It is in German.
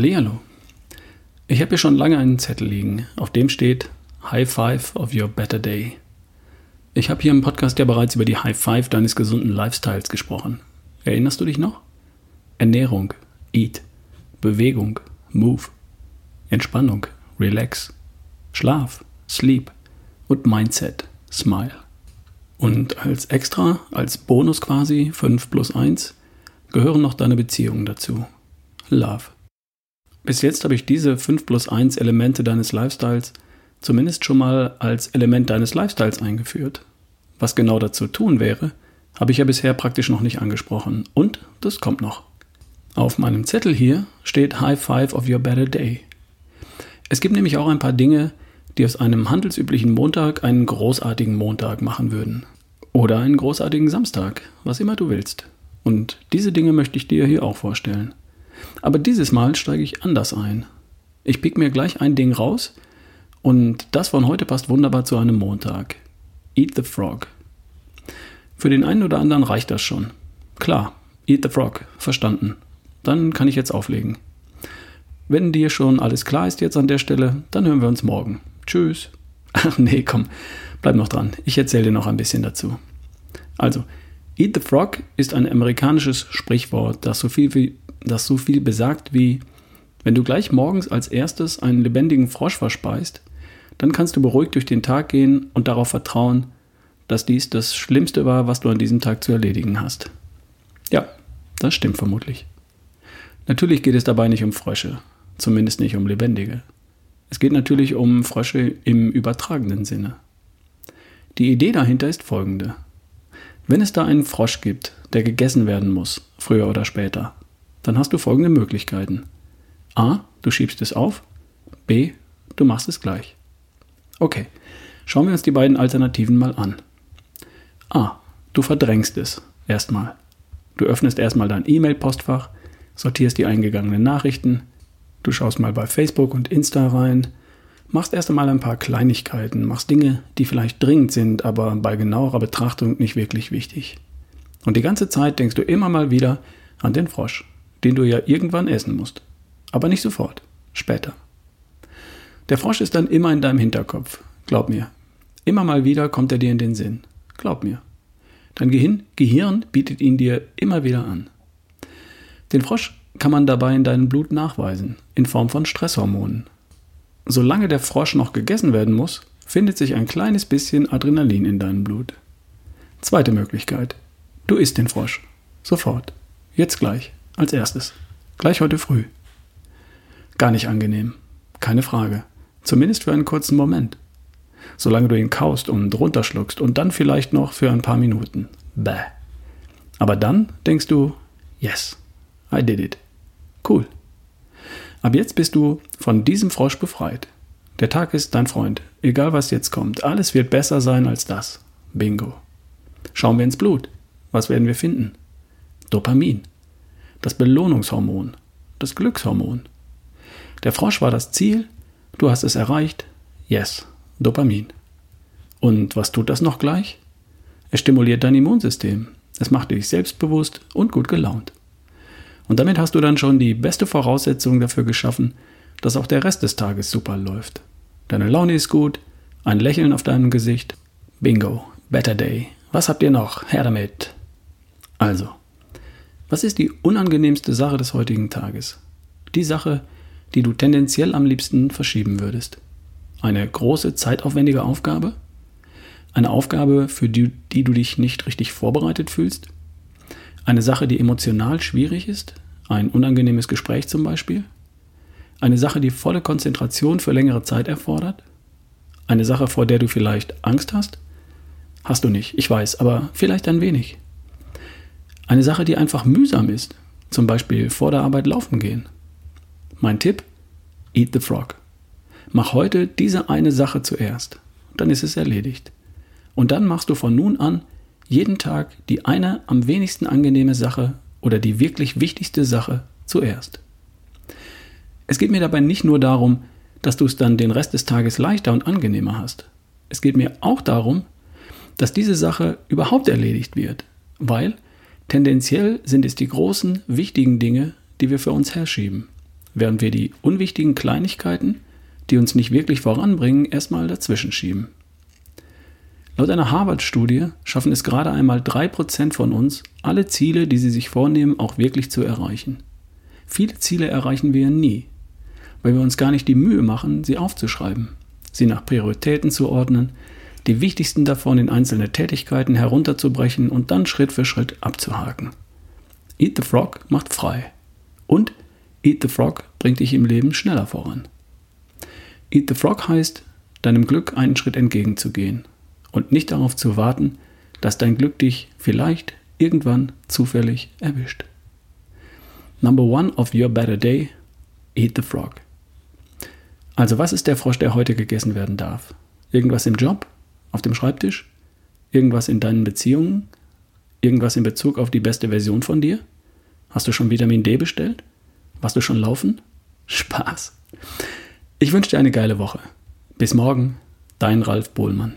Hallihallo. Ich habe hier schon lange einen Zettel liegen, auf dem steht High Five of Your Better Day. Ich habe hier im Podcast ja bereits über die High Five deines gesunden Lifestyles gesprochen. Erinnerst du dich noch? Ernährung, Eat, Bewegung, Move, Entspannung, Relax, Schlaf, Sleep und Mindset, Smile. Und als Extra, als Bonus quasi, 5 plus 1, gehören noch deine Beziehungen dazu. Love. Bis jetzt habe ich diese 5 plus 1 Elemente deines Lifestyles zumindest schon mal als Element deines Lifestyles eingeführt. Was genau dazu tun wäre, habe ich ja bisher praktisch noch nicht angesprochen. Und das kommt noch. Auf meinem Zettel hier steht High Five of Your Better Day. Es gibt nämlich auch ein paar Dinge, die aus einem handelsüblichen Montag einen großartigen Montag machen würden. Oder einen großartigen Samstag, was immer du willst. Und diese Dinge möchte ich dir hier auch vorstellen. Aber dieses Mal steige ich anders ein. Ich pick mir gleich ein Ding raus und das von heute passt wunderbar zu einem Montag. Eat the Frog. Für den einen oder anderen reicht das schon. Klar, Eat the Frog, verstanden. Dann kann ich jetzt auflegen. Wenn dir schon alles klar ist jetzt an der Stelle, dann hören wir uns morgen. Tschüss. Ach nee, komm, bleib noch dran. Ich erzähle dir noch ein bisschen dazu. Also, Eat the Frog ist ein amerikanisches Sprichwort, das so viel, wie, das so viel besagt wie, wenn du gleich morgens als erstes einen lebendigen Frosch verspeist, dann kannst du beruhigt durch den Tag gehen und darauf vertrauen, dass dies das Schlimmste war, was du an diesem Tag zu erledigen hast. Ja, das stimmt vermutlich. Natürlich geht es dabei nicht um Frösche, zumindest nicht um lebendige. Es geht natürlich um Frösche im übertragenen Sinne. Die Idee dahinter ist folgende. Wenn es da einen Frosch gibt, der gegessen werden muss, früher oder später, dann hast du folgende Möglichkeiten. A. Du schiebst es auf. B. Du machst es gleich. Okay, schauen wir uns die beiden Alternativen mal an. A. Du verdrängst es erstmal. Du öffnest erstmal dein E-Mail-Postfach, sortierst die eingegangenen Nachrichten, du schaust mal bei Facebook und Insta rein, machst erst einmal ein paar Kleinigkeiten, machst Dinge, die vielleicht dringend sind, aber bei genauerer Betrachtung nicht wirklich wichtig. Und die ganze Zeit denkst du immer mal wieder an den Frosch, den du ja irgendwann essen musst. Aber nicht sofort, später. Der Frosch ist dann immer in deinem Hinterkopf, glaub mir. Immer mal wieder kommt er dir in den Sinn, glaub mir. Dein Gehirn, Gehirn bietet ihn dir immer wieder an. Den Frosch kann man dabei in deinem Blut nachweisen, in Form von Stresshormonen, Solange der Frosch noch gegessen werden muss, findet sich ein kleines bisschen Adrenalin in deinem Blut. Zweite Möglichkeit. Du isst den Frosch. Sofort. Jetzt gleich. Als erstes. Gleich heute früh. Gar nicht angenehm. Keine Frage. Zumindest für einen kurzen Moment. Solange du ihn kaust und runterschluckst und dann vielleicht noch für ein paar Minuten. Bäh. Aber dann denkst du, yes, I did it. Cool. Ab jetzt bist du von diesem Frosch befreit. Der Tag ist dein Freund, egal was jetzt kommt. Alles wird besser sein als das. Bingo. Schauen wir ins Blut. Was werden wir finden? Dopamin. Das Belohnungshormon. Das Glückshormon. Der Frosch war das Ziel. Du hast es erreicht. Yes. Dopamin. Und was tut das noch gleich? Es stimuliert dein Immunsystem. Es macht dich selbstbewusst und gut gelaunt. Und damit hast du dann schon die beste Voraussetzung dafür geschaffen, dass auch der Rest des Tages super läuft. Deine Laune ist gut, ein Lächeln auf deinem Gesicht. Bingo, Better Day. Was habt ihr noch? Her damit. Also, was ist die unangenehmste Sache des heutigen Tages? Die Sache, die du tendenziell am liebsten verschieben würdest. Eine große, zeitaufwendige Aufgabe? Eine Aufgabe, für die, die du dich nicht richtig vorbereitet fühlst? Eine Sache, die emotional schwierig ist, ein unangenehmes Gespräch zum Beispiel, eine Sache, die volle Konzentration für längere Zeit erfordert, eine Sache, vor der du vielleicht Angst hast, hast du nicht, ich weiß, aber vielleicht ein wenig. Eine Sache, die einfach mühsam ist, zum Beispiel vor der Arbeit laufen gehen. Mein Tipp, eat the frog. Mach heute diese eine Sache zuerst, dann ist es erledigt. Und dann machst du von nun an jeden Tag die eine am wenigsten angenehme Sache oder die wirklich wichtigste Sache zuerst. Es geht mir dabei nicht nur darum, dass du es dann den Rest des Tages leichter und angenehmer hast. Es geht mir auch darum, dass diese Sache überhaupt erledigt wird, weil tendenziell sind es die großen, wichtigen Dinge, die wir für uns herschieben. während wir die unwichtigen Kleinigkeiten, die uns nicht wirklich voranbringen, erstmal dazwischen schieben. Laut einer Harvard-Studie schaffen es gerade einmal 3% von uns, alle Ziele, die sie sich vornehmen, auch wirklich zu erreichen. Viele Ziele erreichen wir nie, weil wir uns gar nicht die Mühe machen, sie aufzuschreiben, sie nach Prioritäten zu ordnen, die wichtigsten davon in einzelne Tätigkeiten herunterzubrechen und dann Schritt für Schritt abzuhaken. Eat the Frog macht frei. Und Eat the Frog bringt dich im Leben schneller voran. Eat the Frog heißt, deinem Glück einen Schritt entgegenzugehen und nicht darauf zu warten, dass dein Glück dich vielleicht irgendwann zufällig erwischt. Number one of your better day, eat the frog. Also was ist der Frosch, der heute gegessen werden darf? Irgendwas im Job? Auf dem Schreibtisch? Irgendwas in deinen Beziehungen? Irgendwas in Bezug auf die beste Version von dir? Hast du schon Vitamin D bestellt? Warst du schon laufen? Spaß. Ich wünsche dir eine geile Woche. Bis morgen, dein Ralf Bohlmann.